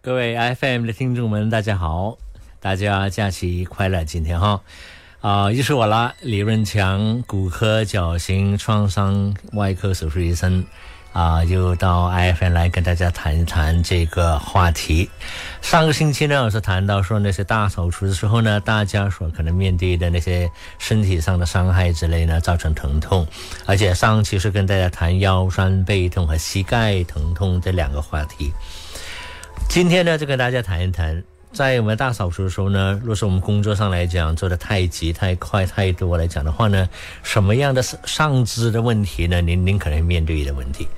各位 FM 的听众们，大家好，大家假期快乐！今天哈啊，又是我了，李润强，骨科矫形创伤外科手术医生啊，又到 FM 来跟大家谈一谈这个话题。上个星期呢，我是谈到说那些大手术的时候呢，大家所可能面对的那些身体上的伤害之类呢，造成疼痛，而且上期是跟大家谈腰酸背痛和膝盖疼痛这两个话题。今天呢，就跟大家谈一谈，在我们大扫除的时候呢，若是我们工作上来讲做的太急、太快、太多来讲的话呢，什么样的上肢的问题呢？您您可能面对的问题，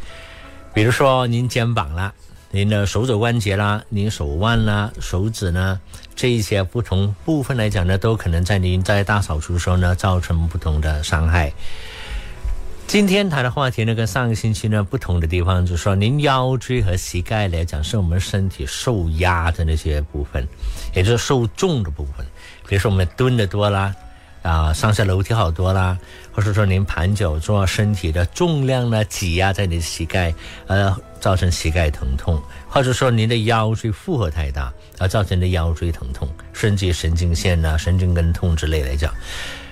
比如说您肩膀啦，您的手肘关节啦，您手腕啦、手指呢，这一些不同部分来讲呢，都可能在您在大扫除的时候呢，造成不同的伤害。今天谈的话题呢，跟上个星期呢不同的地方，就是说，您腰椎和膝盖来讲，是我们身体受压的那些部分，也就是受重的部分。比如说，我们蹲的多啦，啊，上下楼梯好多啦，或者说您盘脚坐，身体的重量呢挤压在你的膝盖，呃，造成膝盖疼痛，或者说您的腰椎负荷太大，而造成的腰椎疼痛，甚至神经线呐、神经根痛之类来讲。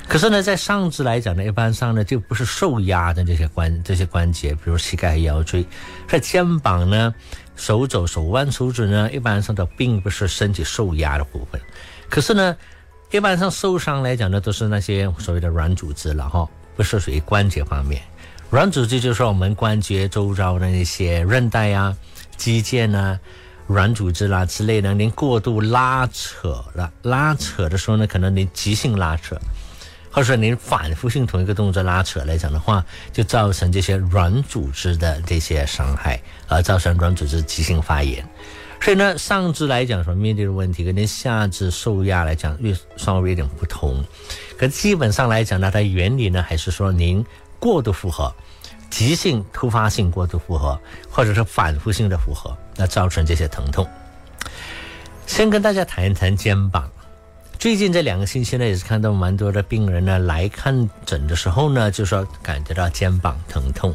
可是呢，在上肢来讲呢，一般上呢就不是受压的这些关这些关节，比如膝盖腰椎。在肩膀呢、手肘、手腕、手指呢，一般上都并不是身体受压的部分。可是呢，一般上受伤来讲呢，都是那些所谓的软组织了哈，不是属于关节方面。软组织就是我们关节周遭的那些韧带呀、肌腱呐、软组织啦之类的，您过度拉扯了，拉扯的时候呢，可能您急性拉扯。或者说您反复性同一个动作拉扯来讲的话，就造成这些软组织的这些伤害，而造成软组织急性发炎。所以呢，上肢来讲所面对的问题，跟您下肢受压来讲略稍微有点不同。可基本上来讲呢，它原理呢还是说您过度负荷、急性突发性过度负荷，或者是反复性的负荷，那造成这些疼痛。先跟大家谈一谈肩膀。最近这两个星期呢，也是看到蛮多的病人呢来看诊的时候呢，就说感觉到肩膀疼痛。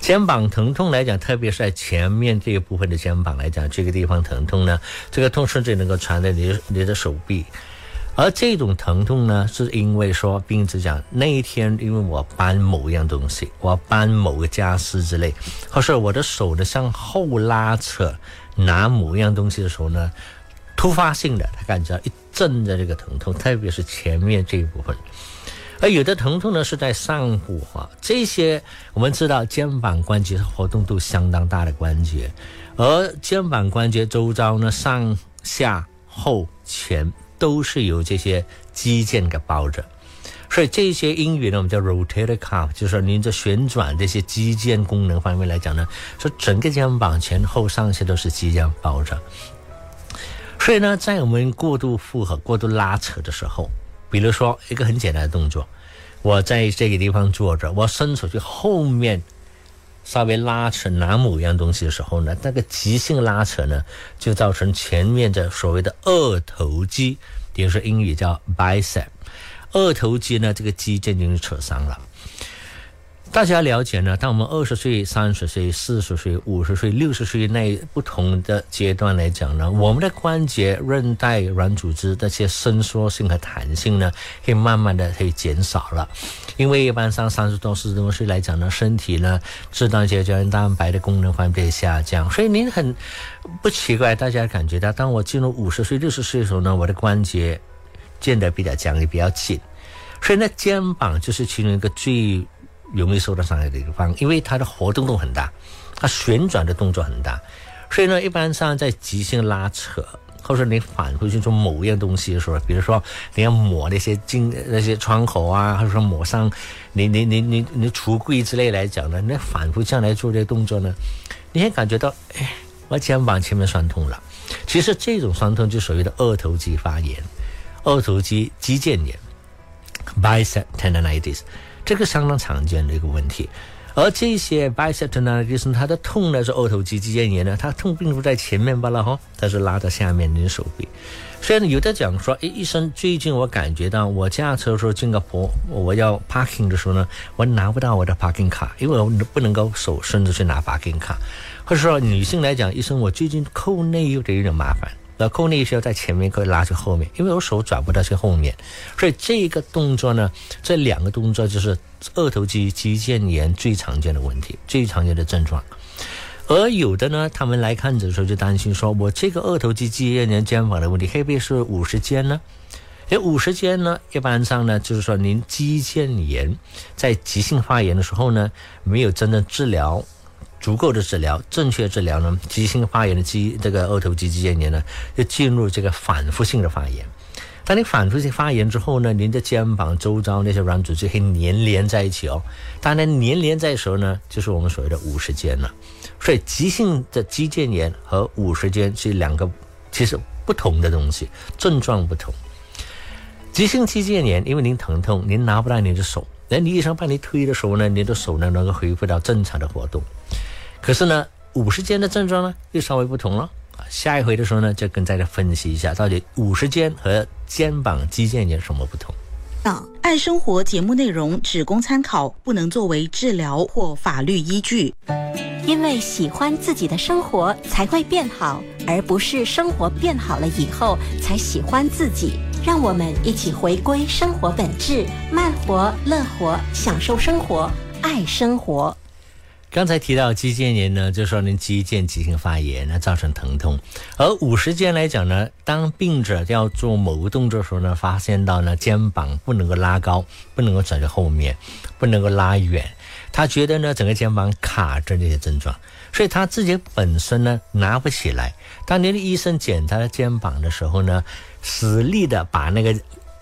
肩膀疼痛来讲，特别是在前面这一部分的肩膀来讲，这个地方疼痛呢，这个痛甚至能够传到你你的手臂。而这种疼痛呢，是因为说病人讲那一天，因为我搬某一样东西，我搬某个家私之类，或是我的手呢向后拉扯拿某一样东西的时候呢。突发性的，他感觉到一正的这个疼痛，特别是前面这一部分。而有的疼痛呢是在上部哈，这些我们知道肩膀关节是活动度相当大的关节，而肩膀关节周遭呢上下后前都是由这些肌腱给包着，所以这些英语呢我们叫 rotator cuff，就是说您这旋转这些肌腱功能方面来讲呢，说整个肩膀前后上下都是肌腱包着。所以呢，在我们过度负荷、过度拉扯的时候，比如说一个很简单的动作，我在这个地方坐着，我伸手去后面稍微拉扯拿某样东西的时候呢，那个急性拉扯呢，就造成前面的所谓的二头肌，比如说英语叫 bicep，二头肌呢这个肌腱就扯伤了。大家了解呢？当我们二十岁、三十岁、四十岁、五十岁、六十岁那不同的阶段来讲呢，我们的关节、韧带、软组织这些伸缩性和弹性呢，会慢慢的会减少了。因为一般上三十多、四十多岁来讲呢，身体呢制造一些胶原蛋白的功能方面下降，所以您很不奇怪，大家感觉到，当我进入五十岁、六十岁的时候呢，我的关节变得比较僵硬、比较紧，所以呢，肩膀就是其中一个最。容易受到伤害的一个方，因为它的活动度很大，它旋转的动作很大，所以呢，一般上在急性拉扯，或者你反复去做某一样东西的时候，比如说你要抹那些镜、那些窗口啊，或者说抹上你、你、你、你、你橱柜之类来讲呢，你反复这样来做这些动作呢，你会感觉到，哎，我肩膀前面酸痛了。其实这种酸痛就所谓的二头肌发炎、二头肌肌腱炎 （bicep tendonitis）。这个相当常见的一个问题，而这些 bicep 呢，就是它的痛呢是二头肌肌腱炎呢，它痛并不在前面罢了哈，它是拉到下面的手臂，所以呢，有的讲说，诶，医生，最近我感觉到我驾车的时候进个坡，我要 parking 的时候呢，我拿不到我的 parking 卡，因为我不能够手伸着去拿 parking 卡。或者说女性来讲，医生，我最近扣内有点有点麻烦，那扣内需要在前面，可以拉去后面，因为我手转不到去后面。所以这个动作呢，这两个动作就是二头肌肌腱炎最常见的问题，最常见的症状。而有的呢，他们来看诊的时候就担心说，我这个二头肌肌腱炎肩膀的问题，会不会是五十肩呢？诶，五十肩呢，一般上呢，就是说您肌腱炎在急性发炎的时候呢，没有真正治疗，足够的治疗，正确治疗呢，急性发炎的肌这个二头肌肌腱炎呢，就进入这个反复性的发炎。当你反复性发炎之后呢，您的肩膀周遭那些软组织会粘连在一起哦。当然，粘连在的时候呢，就是我们所谓的五十肩了。所以，急性的肌腱炎和五十肩是两个其实不同的东西，症状不同。急性肌腱炎，因为您疼痛，您拿不到你的手，那你医生帮你推的时候呢，你的手呢能够恢复到正常的活动。可是呢，五十肩的症状呢又稍微不同了啊。下一回的时候呢，就跟大家分析一下，到底五十肩和肩膀肌腱有什么不同。啊，爱生活节目内容只供参考，不能作为治疗或法律依据。因为喜欢自己的生活才会变好，而不是生活变好了以后才喜欢自己。让我们一起回归生活本质，慢活、乐活，享受生活，爱生活。刚才提到肌腱炎呢，就说您肌腱急性发炎，那造成疼痛；而五十肩来讲呢，当病者要做某个动作的时候呢，发现到呢肩膀不能够拉高，不能够转到后面，不能够拉远，他觉得呢整个肩膀卡着这些症状，所以他自己本身呢拿不起来。当您的医生检查肩膀的时候呢，使力的把那个。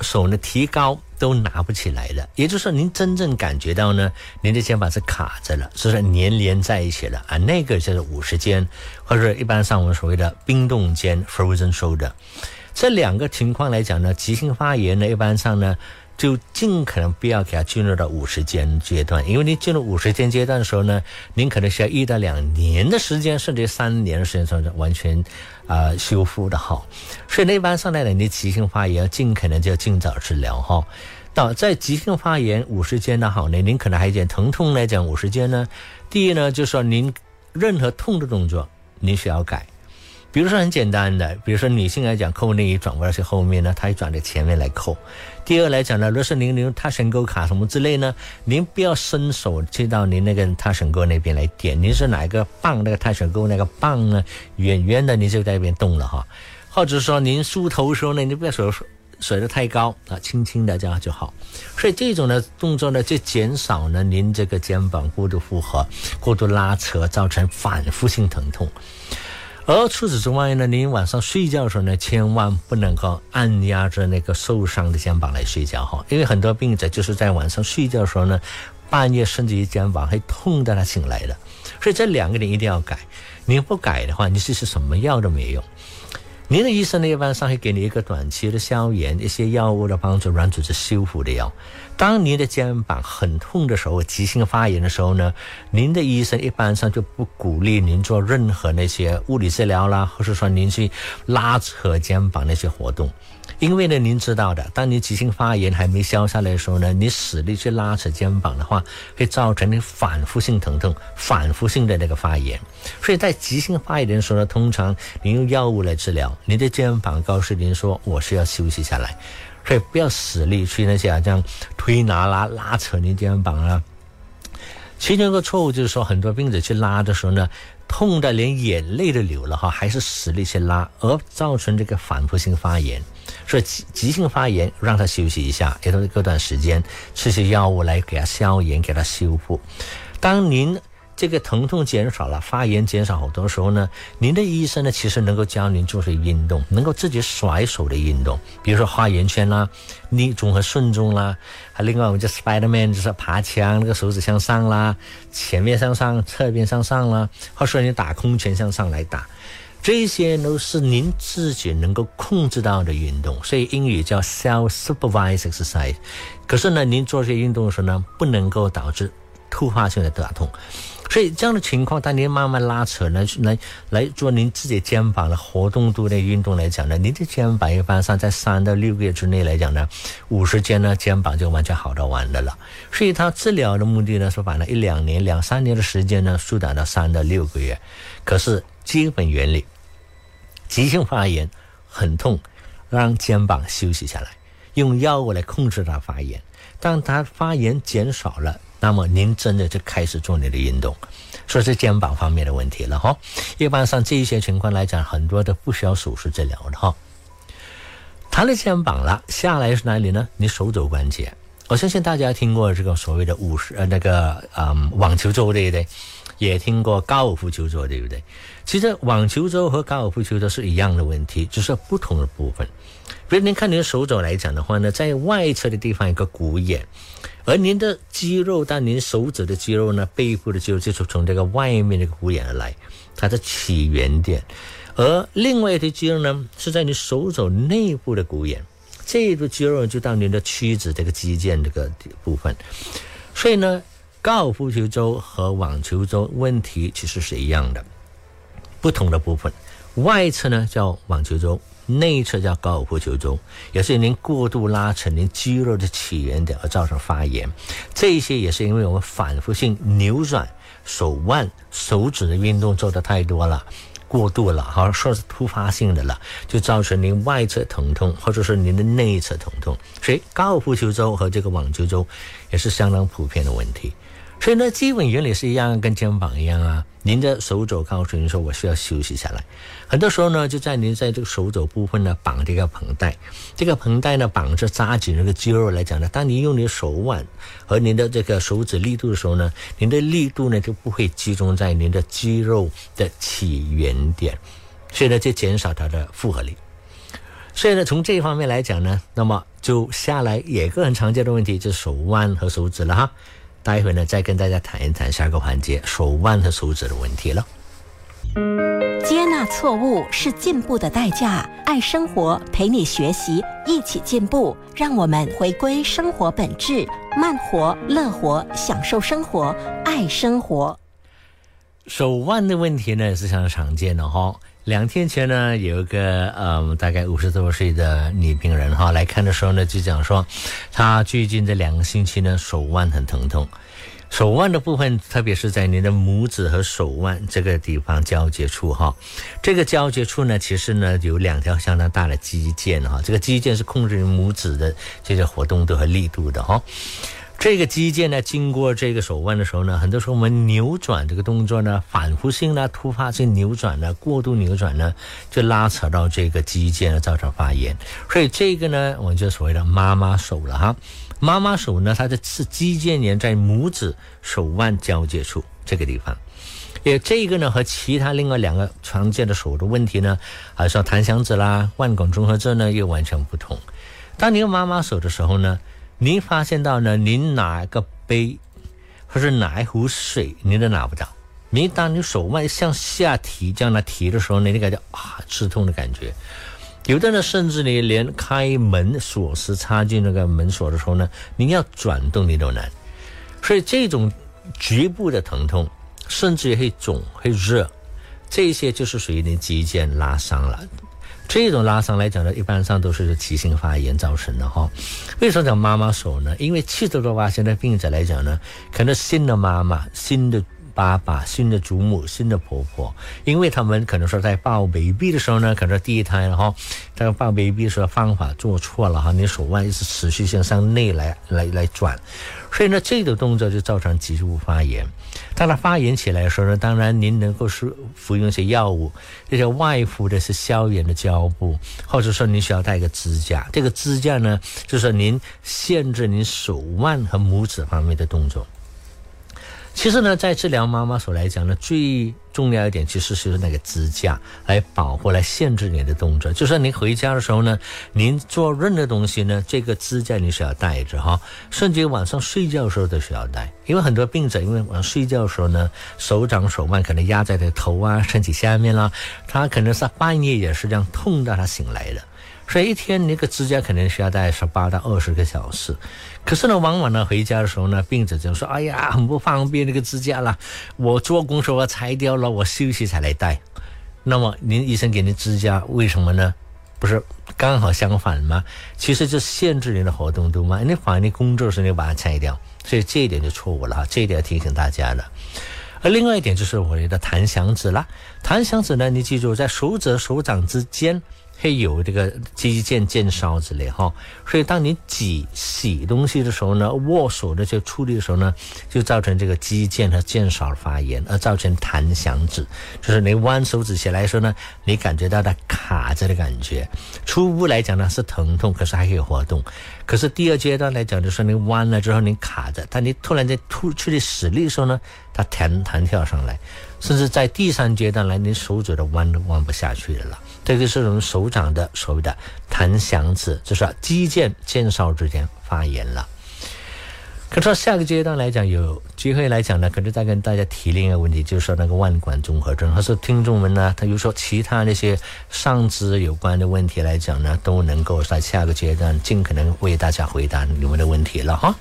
手呢提高都拿不起来了，也就是说，您真正感觉到呢，您的肩膀是卡着了，是粘连在一起了啊，那个就是五十肩，或者一般上我们所谓的冰冻肩 （frozen shoulder）。这两个情况来讲呢，急性发炎呢，一般上呢。就尽可能不要给他进入到五十肩阶段，因为你进入五十肩阶段的时候呢，您可能需要一到两年的时间，甚至三年的时间才能完全啊修复的好。所以那一般上来讲，你急性发炎尽可能就要尽早治疗哈。到在急性发炎五十肩的好呢，您可能还有点疼痛来讲五十肩呢。第一呢，就是说您任何痛的动作，您需要改。比如说很简单的，比如说女性来讲扣内衣转过来是后面呢，她转到前面来扣。第二来讲呢，如果是您用踏绳钩卡什么之类呢，您不要伸手去到您那个踏绳钩那边来点，您是哪一个棒那个踏绳钩那个棒呢，远远的您就在那边动了哈。或者说您梳头的时候呢，你不要手甩得太高啊，轻轻的这样就好。所以这种的动作呢，就减少呢您这个肩膀过度负荷、过度拉扯，造成反复性疼痛。而除此之外呢，您晚上睡觉的时候呢，千万不能够按压着那个受伤的肩膀来睡觉哈，因为很多病者就是在晚上睡觉的时候呢，半夜甚至于肩膀会痛到他醒来的，所以这两个点一定要改。你不改的话，你试试什么药都没用。您的医生呢，一般上会给你一个短期的消炎，一些药物的帮助软组织修复的药。当您的肩膀很痛的时候，急性发炎的时候呢，您的医生一般上就不鼓励您做任何那些物理治疗啦，或者说您去拉扯肩膀那些活动。因为呢，您知道的，当你急性发炎还没消下来的时候呢，你使力去拉扯肩膀的话，会造成你反复性疼痛、反复性的那个发炎。所以在急性发炎的时候呢，通常您用药物来治疗，您的肩膀告诉您说我是要休息下来，所以不要使力去那些这样推拿啦、拉扯你肩膀啊。其中一个错误就是说，很多病者去拉的时候呢。痛的连眼泪都流了哈，还是使力去拉，而造成这个反复性发炎。所以急急性发炎，让他休息一下，也都是隔段时间吃些药物来给他消炎，给他修复。当您。这个疼痛减少了，发炎减少好多时候呢，您的医生呢其实能够教您做些运动，能够自己甩手的运动，比如说画圆圈啦，逆中和顺中啦，还另外我们叫 Spiderman 就是爬墙，那个手指向上啦，前面向上，侧边向上啦，或者说你打空拳向上来打，这些都是您自己能够控制到的运动，所以英语叫 self-supervised exercise。可是呢，您做这些运动的时候呢，不能够导致突发性的疼痛。所以这样的情况，当您慢慢拉扯来来来做您自己肩膀的活动度的运动来讲呢，您的肩膀一般上在三到六个月之内来讲呢，五十肩呢肩膀就完全好的完的了。所以它治疗的目的呢，说把那一两年、两三年的时间呢，缩短到三到六个月。可是基本原理，急性发炎很痛，让肩膀休息下来，用药物来控制它发炎。当它发炎减少了，那么您真的就开始做你的运动，说是肩膀方面的问题了哈。一般上这一些情况来讲，很多都不需要手术治疗的哈。谈了肩膀了，下来是哪里呢？你手肘关节。我相信大家听过这个所谓的五十呃那个嗯网球肘对不对？也听过高尔夫球肘对不对？其实网球肘和高尔夫球肘是一样的问题，只是不同的部分。比如您看您的手肘来讲的话呢，在外侧的地方有个骨眼，而您的肌肉，但您手指的肌肉呢，背部的肌肉就是从这个外面这个骨眼而来，它的起源点。而另外一条肌肉呢，是在你手肘内部的骨眼，这个肌肉就到您的屈指这个肌腱这个部分。所以呢，高尔夫球肘和网球肘问题其实是一样的，不同的部分，外侧呢叫网球肘。内侧叫高尔夫球肘，也是您过度拉扯您肌肉的起源点而造成发炎。这些也是因为我们反复性扭转手腕、手指的运动做的太多了，过度了，好像说是突发性的了，就造成您外侧疼痛，或者是您的内侧疼痛。所以高尔夫球肘和这个网球肘也是相当普遍的问题。所以呢，基本原理是一样，跟肩膀一样啊。您的手肘告诉您说，我需要休息下来。很多时候呢，就在您在这个手肘部分呢绑这个绷带，这个绷带呢绑着扎紧这个肌肉来讲呢，当你用你的手腕和您的这个手指力度的时候呢，您的力度呢就不会集中在您的肌肉的起源点，所以呢就减少它的负荷力。所以呢，从这一方面来讲呢，那么就下来也一个很常见的问题，就是手腕和手指了哈。待会呢，再跟大家谈一谈下个环节手腕和手指的问题了。接纳错误是进步的代价。爱生活，陪你学习，一起进步。让我们回归生活本质，慢活、乐活，享受生活，爱生活。手腕的问题呢，也是相当常见的哈。两天前呢，有一个嗯，大概五十多岁的女病人哈，来看的时候呢，就讲说，她最近这两个星期呢，手腕很疼痛，手腕的部分，特别是在你的拇指和手腕这个地方交接处哈，这个交接处呢，其实呢有两条相当大的肌腱哈，这个肌腱是控制拇指的这些活动度和力度的哈。这个肌腱呢，经过这个手腕的时候呢，很多时候我们扭转这个动作呢，反复性呢、突发性扭转呢、过度扭转呢，就拉扯到这个肌腱，造成发炎。所以这个呢，我们就所谓的妈妈手了哈。妈妈手呢，它的是肌腱炎在拇指、手腕交界处这个地方。也这个呢，和其他另外两个常见的手的问题呢，还是说弹响指啦、腕管综合症呢，又完全不同。当你用妈妈手的时候呢？您发现到呢，您拿个杯，或是拿一壶水，您都拿不到。您当你手腕向下提，这样来提的时候呢，你感觉啊，刺痛的感觉。有的呢，甚至你连开门锁匙插进那个门锁的时候呢，您要转动你都难。所以这种局部的疼痛，甚至也会肿、会热，这些就是属于你肌腱拉伤了。这种拉伤来讲呢，一般上都是急性发炎造成的哈。为什么讲妈妈手呢？因为七十多发现在病者来讲呢，可能新的妈妈、新的爸爸、新的祖母、新的婆婆，因为他们可能说在抱 baby 的时候呢，可能第一胎哈，这个抱 baby 的时候方法做错了哈，你手腕一直持续性向内来来来转，所以呢，这个动作就造成脊柱发炎。当它发炎起来的时候呢，当然您能够是服用一些药物，这些外敷的是消炎的胶布，或者说您需要带一个支架。这个支架呢，就是您限制您手腕和拇指方面的动作。其实呢，在治疗妈妈手来讲呢，最重要一点其实是那个支架来保护、来限制你的动作。就算您回家的时候呢，您做任何东西呢，这个支架你是要带着哈，甚至晚上睡觉的时候都需要带。因为很多病者因为晚上睡觉的时候呢，手掌、手腕可能压在他头啊、身体下面啦，他可能是半夜也是这样痛到他醒来的。所以一天那个指甲可能需要戴十八到二十个小时。可是呢，往往呢回家的时候呢，病者就说：“哎呀，很不方便那个支架了，我做工时候拆掉了，我休息才来戴。”那么您医生给您支架，为什么呢？不是刚好相反吗？其实就限制你的活动度嘛。你反你工作时你把它拆掉，所以这一点就错误了哈。这一点要提醒大家的。而另外一点就是我们的弹响指啦，弹响指呢，你记住在手指手掌之间。会有这个肌腱腱鞘之类哈，所以当你挤洗东西的时候呢，握手的就处理的时候呢，就造成这个肌腱和腱鞘发炎，而造成弹响指，就是你弯手指起来的时候呢，你感觉到它卡着的感觉。初步来讲呢是疼痛，可是还可以活动。可是第二阶段来讲，就是你弯了之后你卡着，但你突然间突出去使力的时候呢，它弹弹跳上来，甚至在第三阶段来，你手指都弯都弯不下去了。这个是我们手掌的所谓的弹响指，就是肌腱腱鞘之间发炎了。可是下个阶段来讲，有机会来讲呢，可能再跟大家提另一个问题，就是说那个腕管综合症，还是听众们呢，他就说其他那些上肢有关的问题来讲呢，都能够在下个阶段尽可能为大家回答你们的问题了哈。